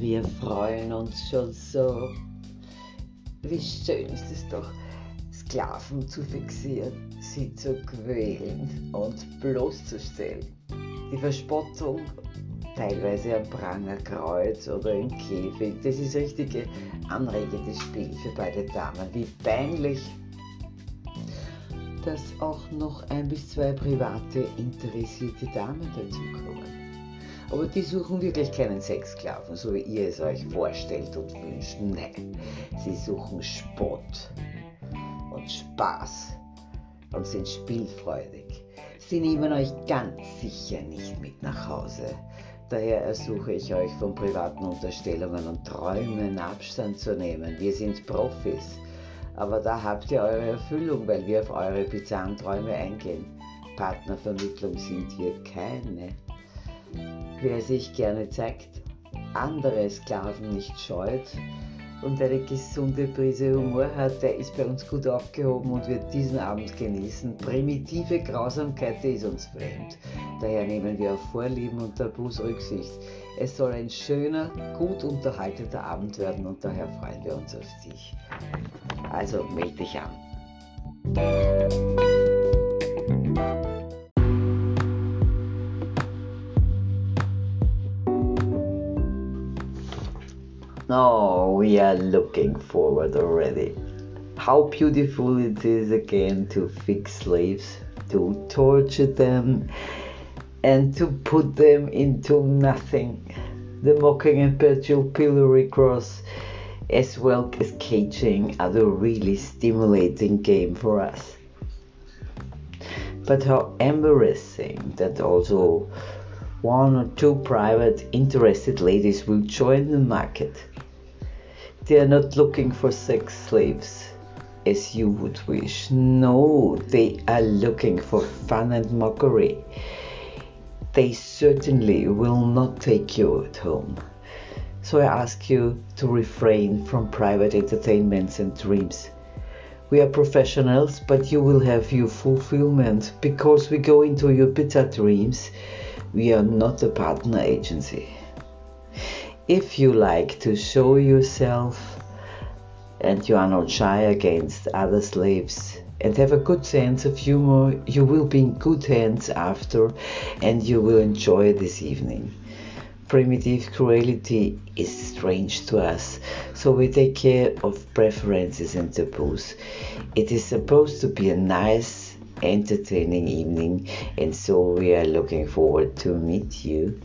Wir freuen uns schon so. Wie schön ist es doch, Sklaven zu fixieren, sie zu quälen und bloßzustellen. Die Verspottung, teilweise am Prangerkreuz oder im Käfig, das ist richtige anregendes Spiel für beide Damen. Wie peinlich, dass auch noch ein bis zwei private interessierte Damen dazukommen. Aber die suchen wirklich keinen Sexsklaven, so wie ihr es euch vorstellt und wünscht. Nein, sie suchen Spott und Spaß und sind spielfreudig. Sie nehmen euch ganz sicher nicht mit nach Hause. Daher ersuche ich euch von privaten Unterstellungen und Träumen Abstand zu nehmen. Wir sind Profis. Aber da habt ihr eure Erfüllung, weil wir auf eure bizarren Träume eingehen. Partnervermittlung sind hier keine. Wer sich gerne zeigt, andere Sklaven nicht scheut und eine gesunde Prise Humor hat, der ist bei uns gut aufgehoben und wird diesen Abend genießen. Primitive Grausamkeit ist uns fremd. Daher nehmen wir auf Vorlieben und Tabus Rücksicht. Es soll ein schöner, gut unterhaltener Abend werden und daher freuen wir uns auf dich. Also melde dich an. Oh, we are looking forward already. How beautiful it is again to fix slaves, to torture them, and to put them into nothing. The mocking and perpetual pillory cross, as well as caging, are the really stimulating game for us. But how embarrassing that also one or two private interested ladies will join the market. They are not looking for sex slaves as you would wish. No, they are looking for fun and mockery. They certainly will not take you at home. So I ask you to refrain from private entertainments and dreams. We are professionals, but you will have your fulfillment because we go into your bitter dreams. We are not a partner agency. If you like to show yourself and you are not shy against other slaves and have a good sense of humor, you will be in good hands after and you will enjoy this evening. Primitive cruelty is strange to us, so we take care of preferences and taboos. It is supposed to be a nice, entertaining evening, and so we are looking forward to meet you.